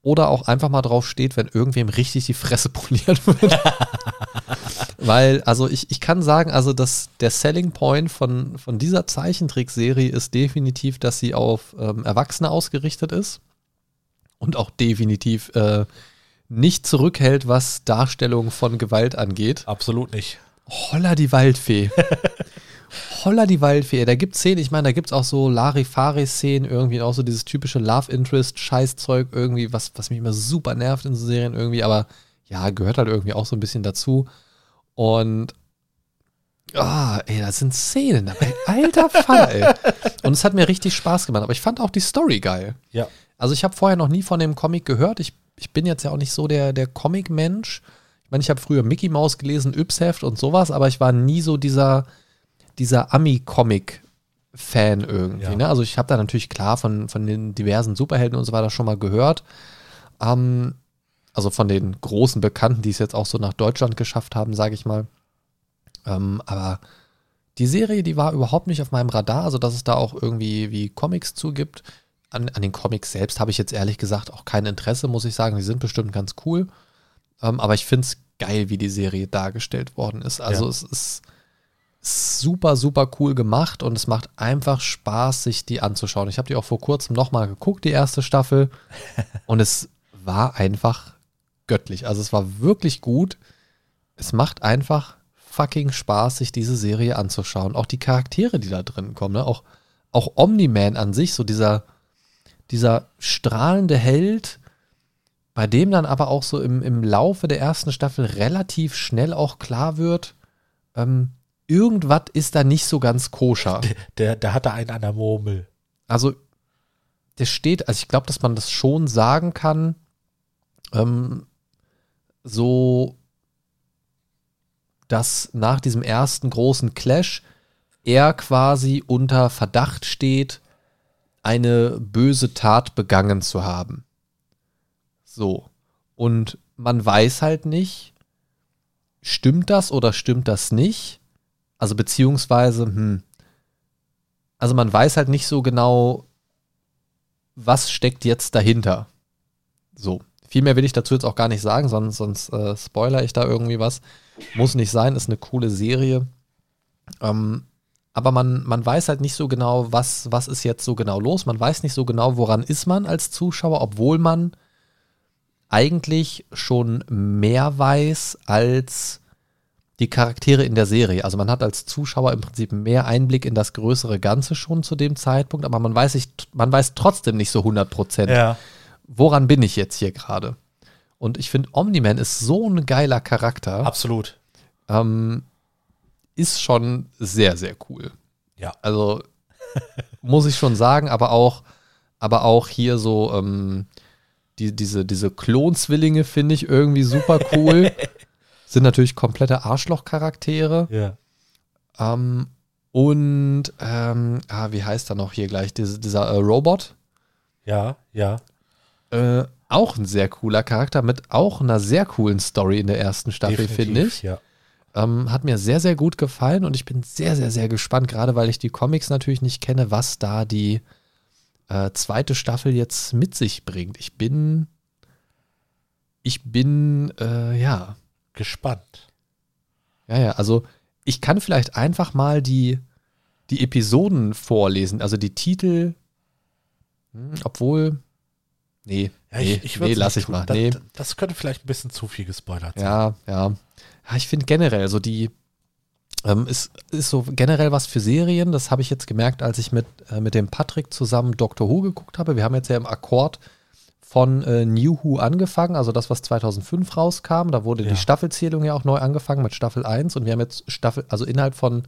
oder auch einfach mal drauf steht, wenn irgendwem richtig die Fresse poliert wird. Weil, also ich, ich kann sagen, also das, der Selling Point von, von dieser Zeichentrickserie ist definitiv, dass sie auf ähm, Erwachsene ausgerichtet ist und auch definitiv äh, nicht zurückhält, was Darstellung von Gewalt angeht. Absolut nicht. Holla die Waldfee. Holla die Waldfee. Da gibt es Szenen, ich meine, da gibt es auch so Larifari-Szenen, irgendwie auch so dieses typische Love Interest-Scheißzeug irgendwie, was, was mich immer super nervt in so Serien irgendwie, aber ja, gehört halt irgendwie auch so ein bisschen dazu. Und Ah, ey, da sind Szenen dabei. Alter Fall, ey. Und es hat mir richtig Spaß gemacht. Aber ich fand auch die Story geil. Ja. Also ich habe vorher noch nie von dem Comic gehört. Ich, ich bin jetzt ja auch nicht so der, der Comic-Mensch. Ich meine, ich habe früher Mickey Mouse gelesen, Yps-Heft und sowas, aber ich war nie so dieser, dieser Ami-Comic-Fan irgendwie. Ja. Ne? Also ich habe da natürlich klar von, von den diversen Superhelden und so weiter schon mal gehört. Ähm, also von den großen Bekannten, die es jetzt auch so nach Deutschland geschafft haben, sage ich mal. Ähm, aber die Serie, die war überhaupt nicht auf meinem Radar, also dass es da auch irgendwie wie Comics zugibt. An, an den Comics selbst habe ich jetzt ehrlich gesagt auch kein Interesse, muss ich sagen. Die sind bestimmt ganz cool. Ähm, aber ich finde es geil, wie die Serie dargestellt worden ist. Also Ja. es ist super, super cool gemacht und es macht einfach Spaß, sich die anzuschauen. Ich habe die auch vor kurzem nochmal geguckt, die erste Staffel. und es war einfach göttlich. Also es war wirklich gut. Es macht einfach fucking Spaß, sich diese Serie anzuschauen. Auch die Charaktere, die da drin kommen. Ne? Auch, auch Omni-Man an sich, so dieser, dieser strahlende Held, bei dem dann aber auch so im, im Laufe der ersten Staffel relativ schnell auch klar wird, ähm, irgendwas ist da nicht so ganz koscher. Der, der hatte einen an der Murmel. Also, der steht, also ich glaube, dass man das schon sagen kann, ähm, so, dass nach diesem ersten großen Clash er quasi unter Verdacht steht, eine böse Tat begangen zu haben. So. Und man weiß halt nicht, stimmt das oder stimmt das nicht? Also beziehungsweise, hm, also man weiß halt nicht so genau, was steckt jetzt dahinter. So. Viel mehr will ich dazu jetzt auch gar nicht sagen, sonst, sonst äh, spoiler ich da irgendwie was. Muss nicht sein, ist eine coole Serie. Ähm, aber man, man weiß halt nicht so genau, was, was ist jetzt so genau los. Man weiß nicht so genau, woran ist man als Zuschauer, obwohl man eigentlich schon mehr weiß als die Charaktere in der Serie. Also man hat als Zuschauer im Prinzip mehr Einblick in das größere Ganze schon zu dem Zeitpunkt, aber man weiß, nicht, man weiß trotzdem nicht so 100 Prozent, Ja. Woran bin ich jetzt hier gerade. Und ich finde, Omni-Man ist so ein geiler Charakter. Absolut. Ähm, ist schon sehr, sehr cool. Ja. Also muss ich schon sagen, aber auch, aber auch hier so ähm, die, diese, diese Klonzwillinge finde ich irgendwie super cool. Sind natürlich komplette Arschloch-Charaktere. Ja. Ähm, und ähm, ah, wie heißt er noch hier gleich? Diese, dieser äh, Robot. Ja, ja. Äh, auch ein sehr cooler Charakter mit auch einer sehr coolen Story in der ersten Staffel, finde ich. Ja. Ähm, hat mir sehr, sehr gut gefallen und ich bin sehr, sehr, sehr gespannt, gerade weil ich die Comics natürlich nicht kenne, was da die äh, zweite Staffel jetzt mit sich bringt. Ich bin, ich bin, äh, ja, Gespannt. ja, ja, also ich kann vielleicht einfach mal die, die Episoden vorlesen, also die Titel, hm, obwohl, nee, Ja, nee, ich, ich nee lass ich tun. mal, Das, nee. das könnte vielleicht ein bisschen zu viel gespoilert sein. Ja, ja. Ja, ich finde generell, so die ähm, ist, ist so generell was für Serien. Das habe ich jetzt gemerkt, als ich mit, äh, mit dem Patrick zusammen Doctor Who geguckt habe. Wir haben jetzt ja im Akkord von äh, New Who angefangen, also das, was 2005 rauskam. Da wurde Ja. die Staffelzählung ja auch neu angefangen mit Staffel 1 und wir haben jetzt Staffel, also innerhalb von,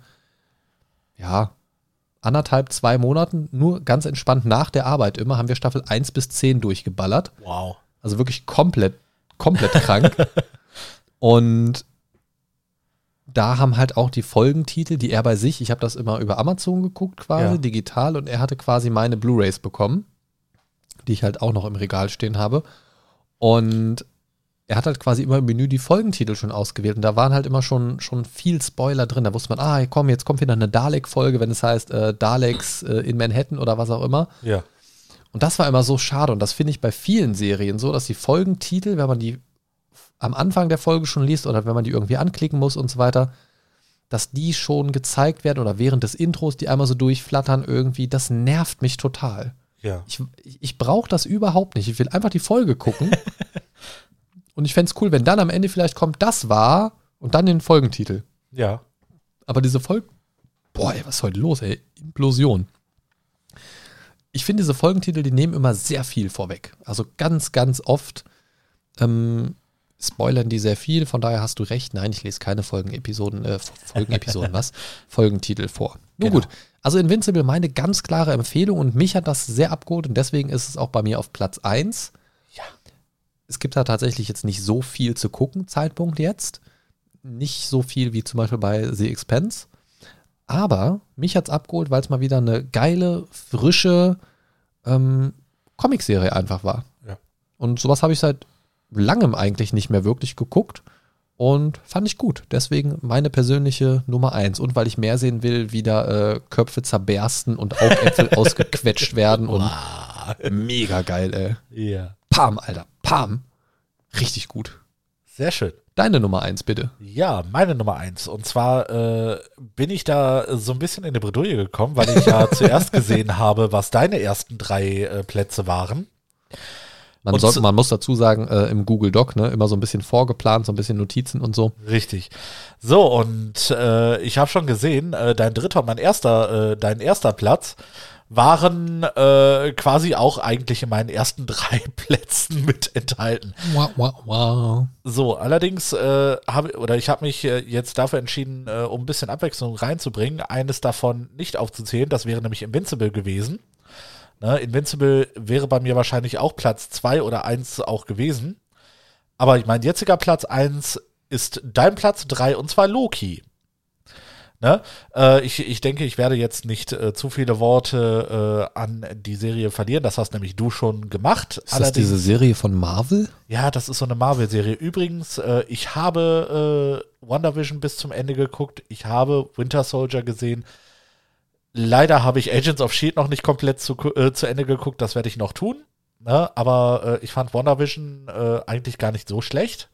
ja, anderthalb, zwei Monaten, nur ganz entspannt nach der Arbeit immer, haben wir Staffel 1 bis 10 durchgeballert. Wow. Also wirklich komplett, komplett krank. Und da haben halt auch die Folgentitel, die er bei sich, ich habe das immer über Amazon geguckt quasi, Ja. digital, und er hatte quasi meine Blu-rays bekommen, die ich halt auch noch im Regal stehen habe. Und er hat halt quasi immer im Menü die Folgentitel schon ausgewählt und da waren halt immer schon, schon viel Spoiler drin. Da wusste man, ah, komm, jetzt kommt wieder eine Dalek-Folge, wenn es heißt äh, Daleks äh, in Manhattan oder was auch immer. Ja. Und das war immer so schade. Und das finde ich bei vielen Serien so, dass die Folgentitel, wenn man die am Anfang der Folge schon liest oder wenn man die irgendwie anklicken muss und so weiter, dass die schon gezeigt werden oder während des Intros, die einmal so durchflattern irgendwie, das nervt mich total. Ja. Ich, ich brauche das überhaupt nicht. Ich will einfach die Folge gucken. Und ich fände es cool, wenn dann am Ende vielleicht kommt, das war und dann den Folgentitel. Ja. Aber diese Folgen. Boah, ey, was ist heute los, ey? Implosion. Ich finde, diese Folgentitel, die nehmen immer sehr viel vorweg. Also ganz, ganz oft ähm, spoilern die sehr viel. Von daher hast du recht. Nein, ich lese keine Folgenepisoden, äh, Folgenepisoden, was? Folgentitel vor. Nun Genau. gut. Also Invincible, meine ganz klare Empfehlung und mich hat das sehr abgeholt und deswegen ist es auch bei mir auf Platz 1. Es gibt da tatsächlich jetzt nicht so viel zu gucken, Zeitpunkt jetzt. Nicht so viel wie zum Beispiel bei The Expense. Aber mich hat's abgeholt, weil es mal wieder eine geile, frische ähm, Comicserie einfach war. Ja. Und sowas habe ich seit langem eigentlich nicht mehr wirklich geguckt und fand ich gut. Deswegen meine persönliche Nummer eins. Und weil ich mehr sehen will, wie da äh, Köpfe zerbersten und Augäpfel ausgequetscht werden und mega geil, ey. Ja. Pam, Alter, Pam. Richtig gut. Sehr schön. Deine Nummer eins, bitte. Ja, meine Nummer eins. Und zwar äh, bin ich da so ein bisschen in eine Bredouille gekommen, weil ich ja zuerst gesehen habe, was deine ersten drei äh, Plätze waren. Man, Und soll, zu- man muss dazu sagen, äh, im Google Doc, ne, immer so ein bisschen vorgeplant, so ein bisschen Notizen und so. Richtig. So, und äh, ich habe schon gesehen, äh, dein dritter mein erster, äh, dein erster Platz waren äh, quasi auch eigentlich in meinen ersten drei Plätzen mit enthalten. Wow, wow, wow. So, allerdings äh, habe oder ich habe mich äh, jetzt dafür entschieden, äh, um ein bisschen Abwechslung reinzubringen, eines davon nicht aufzuzählen. Das wäre nämlich Invincible gewesen. Ne, Invincible wäre bei mir wahrscheinlich auch Platz zwei oder eins auch gewesen. Aber mein jetziger Platz eins ist dein Platz drei und zwar Loki. Ne? Äh, ich, ich denke, ich werde jetzt nicht äh, zu viele Worte äh, an die Serie verlieren. Das hast nämlich du schon gemacht. Ist das diese Serie von Marvel? Ja, das ist so eine Marvel-Serie. Übrigens, äh, ich habe äh, WandaVision bis zum Ende geguckt. Ich habe Winter Soldier gesehen. Leider habe ich Agents of Shield noch nicht komplett zu, äh, zu Ende geguckt. Das werde ich noch tun. Ne? Aber äh, ich fand WandaVision eigentlich gar nicht so schlecht.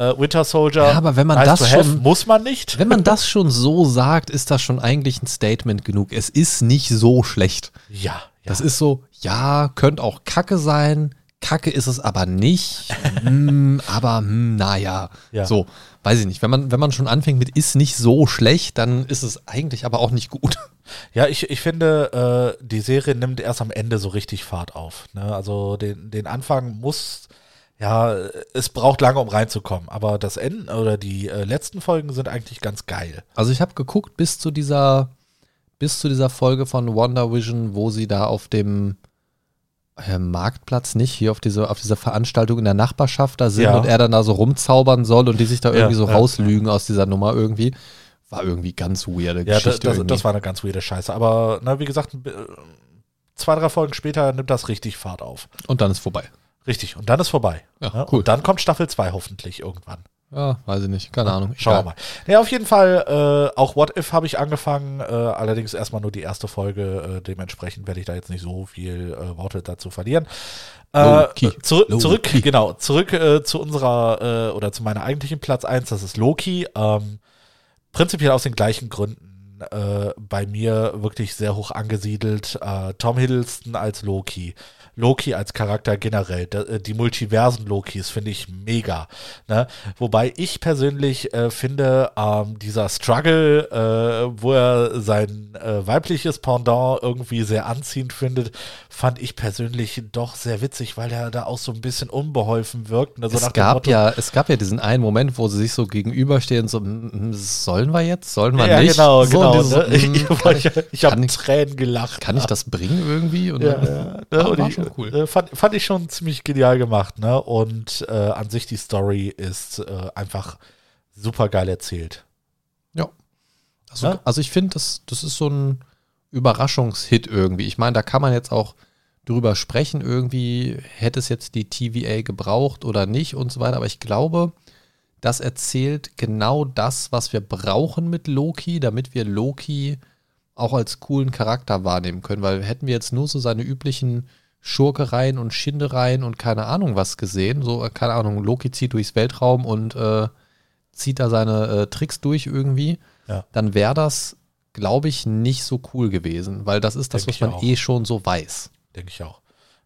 Äh, Winter Soldier. Ja, aber wenn man das to have, schon- muss man nicht. Wenn man das schon so sagt, ist das schon eigentlich ein Statement genug. Es ist nicht so schlecht. Ja, ja. Das ist so, ja, könnte auch Kacke sein. Kacke ist es aber nicht. hm, aber hm, naja. Ja. So, weiß ich nicht. Wenn man, wenn man schon anfängt mit ist nicht so schlecht, dann ist es eigentlich aber auch nicht gut. Ja, ich, ich finde, äh, die Serie nimmt erst am Ende so richtig Fahrt auf. Ne? Also den, den Anfang muss, ja, es braucht lange, um reinzukommen. Aber das Ende oder die äh, letzten Folgen sind eigentlich ganz geil. Also ich habe geguckt bis zu dieser bis zu dieser Folge von Wonder Vision, wo sie da auf dem äh, Marktplatz nicht hier auf diese auf dieser Veranstaltung in der Nachbarschaft da sind Ja. und er dann da so rumzaubern soll und die sich da Ja, irgendwie so ja, rauslügen aus dieser Nummer irgendwie war irgendwie ganz weirde Ja, das, Geschichte das, irgendwie. das war eine ganz weirde Scheiße. Aber na, wie gesagt, äh, zwei, drei Folgen später nimmt das richtig Fahrt auf. und dann ist vorbei. Richtig. Und dann ist vorbei. Ja, ne? cool. Und dann kommt Staffel 2 hoffentlich irgendwann. Ja, weiß ich nicht, keine Ahnung. Schauen wir mal. Ja, auf jeden Fall, äh, auch What If habe ich angefangen, äh, allerdings erstmal nur die erste Folge, äh, dementsprechend werde ich da jetzt nicht so viel äh, Worte dazu verlieren. Äh, Loki. zurück, zurück, genau, zurück äh, zu unserer, äh, oder zu meiner eigentlichen Platz 1, das ist Loki. Ähm, prinzipiell aus den gleichen Gründen. Bei mir wirklich sehr hoch angesiedelt. Tom Hiddleston als Loki. Loki als Charakter generell, äh, die Multiversen Lokis finde ich mega. Ne? Wobei ich persönlich äh, finde, ähm, dieser Struggle, äh, wo er sein äh, weibliches Pendant irgendwie sehr anziehend findet, fand ich persönlich doch sehr witzig, weil er da auch so ein bisschen unbeholfen wirkt. Ne? So Es gab, Motto, ja, es gab ja diesen einen Moment, wo sie sich so gegenüberstehen, so, sollen wir jetzt, sollen wir ja, nicht? genau, so, genau. dieses ne? Ich, ich, ich, habe Tränen gelacht. kann ich das bringen irgendwie? Und Ja, ja. Ne? Und ich, schon cool. äh, fand, fand ich schon ziemlich genial gemacht, ne? Und äh, an sich die Story ist äh, einfach super geil erzählt. Ja. Also, Ja? also ich finde, das, das ist so ein Überraschungshit irgendwie. Ich meine, da kann man jetzt auch drüber sprechen, irgendwie, hätte es jetzt die TVA gebraucht oder nicht und so weiter. Aber ich glaube, das erzählt genau das, was wir brauchen mit Loki, damit wir Loki auch als coolen Charakter wahrnehmen können. Weil hätten wir jetzt nur so seine üblichen Schurkereien und Schindereien und keine Ahnung was gesehen, so, äh, keine Ahnung, Loki zieht durchs Weltraum und äh, zieht da seine äh, Tricks durch irgendwie, Ja. dann wäre das, glaube ich, nicht so cool gewesen, weil das ist das, Denk was man auch. eh schon so weiß. Denke ich auch.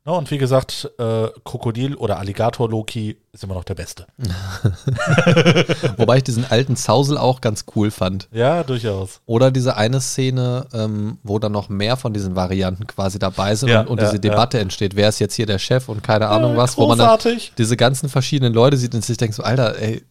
Ne, und wie gesagt, äh, Krokodil oder Alligator Loki ist immer noch der Beste. Wobei ich diesen alten Zausel auch ganz cool fand. Ja, durchaus. Oder diese eine Szene, ähm, wo dann noch mehr von diesen Varianten quasi dabei sind Ja, und, und ja, diese Debatte entsteht, wer ist jetzt hier der Chef und keine Ahnung Ja, was, wo man dann diese ganzen verschiedenen Leute sieht und sich denkt so, Alter, ey,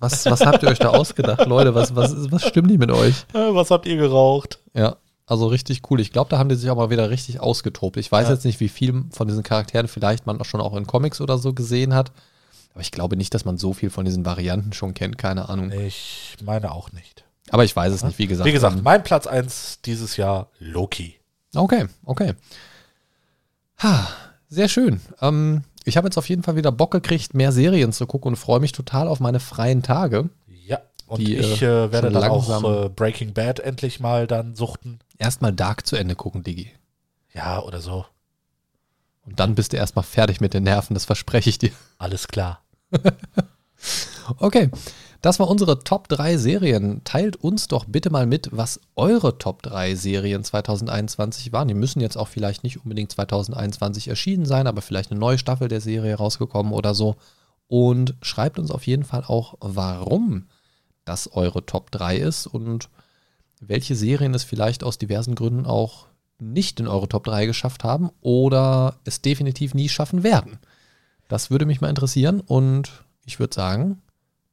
was, was habt ihr euch da ausgedacht, Leute, was, was, was stimmt nicht mit euch? Was habt ihr geraucht? Ja, also richtig cool. Ich glaube, da haben die sich auch mal wieder richtig ausgetobt. Ich weiß Ja. jetzt nicht, wie viel von diesen Charakteren vielleicht man auch schon auch in Comics oder so gesehen hat. Aber ich glaube nicht, dass man so viel von diesen Varianten schon kennt, keine Ahnung. Ich meine auch nicht. Aber ich weiß es nicht, wie gesagt. Wie gesagt, Ähm, mein Platz 1 dieses Jahr Loki. Okay, okay. Ha, sehr schön. Ähm, ich habe jetzt auf jeden Fall wieder Bock gekriegt, mehr Serien zu gucken und freue mich total auf meine freien Tage. Und Die, ich äh, äh, werde dann langsam- auch äh, Breaking Bad endlich mal dann suchten. Erstmal Dark zu Ende gucken, Digi. Ja, oder so. Und dann bist du erstmal fertig mit den Nerven, das verspreche ich dir. Alles klar. Okay, das war unsere Top 3 Serien. Teilt uns doch bitte mal mit, was eure Top 3 Serien 2021 waren. Die müssen jetzt auch vielleicht nicht unbedingt 2021 erschienen sein, aber vielleicht eine neue Staffel der Serie rausgekommen oder so. Und schreibt uns auf jeden Fall auch, warum das eure Top 3 ist und welche Serien es vielleicht aus diversen Gründen auch nicht in eure Top 3 geschafft haben oder es definitiv nie schaffen werden. Das würde mich mal interessieren und ich würde sagen,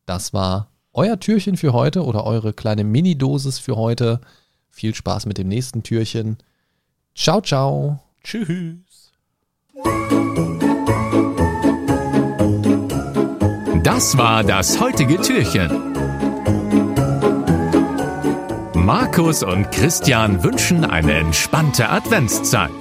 das war euer Türchen für heute oder eure kleine Mini-Dosis für heute. Viel Spaß mit dem nächsten Türchen. Ciao, ciao. Tschüss. Das war das heutige Türchen. Markus und Christian wünschen eine entspannte Adventszeit.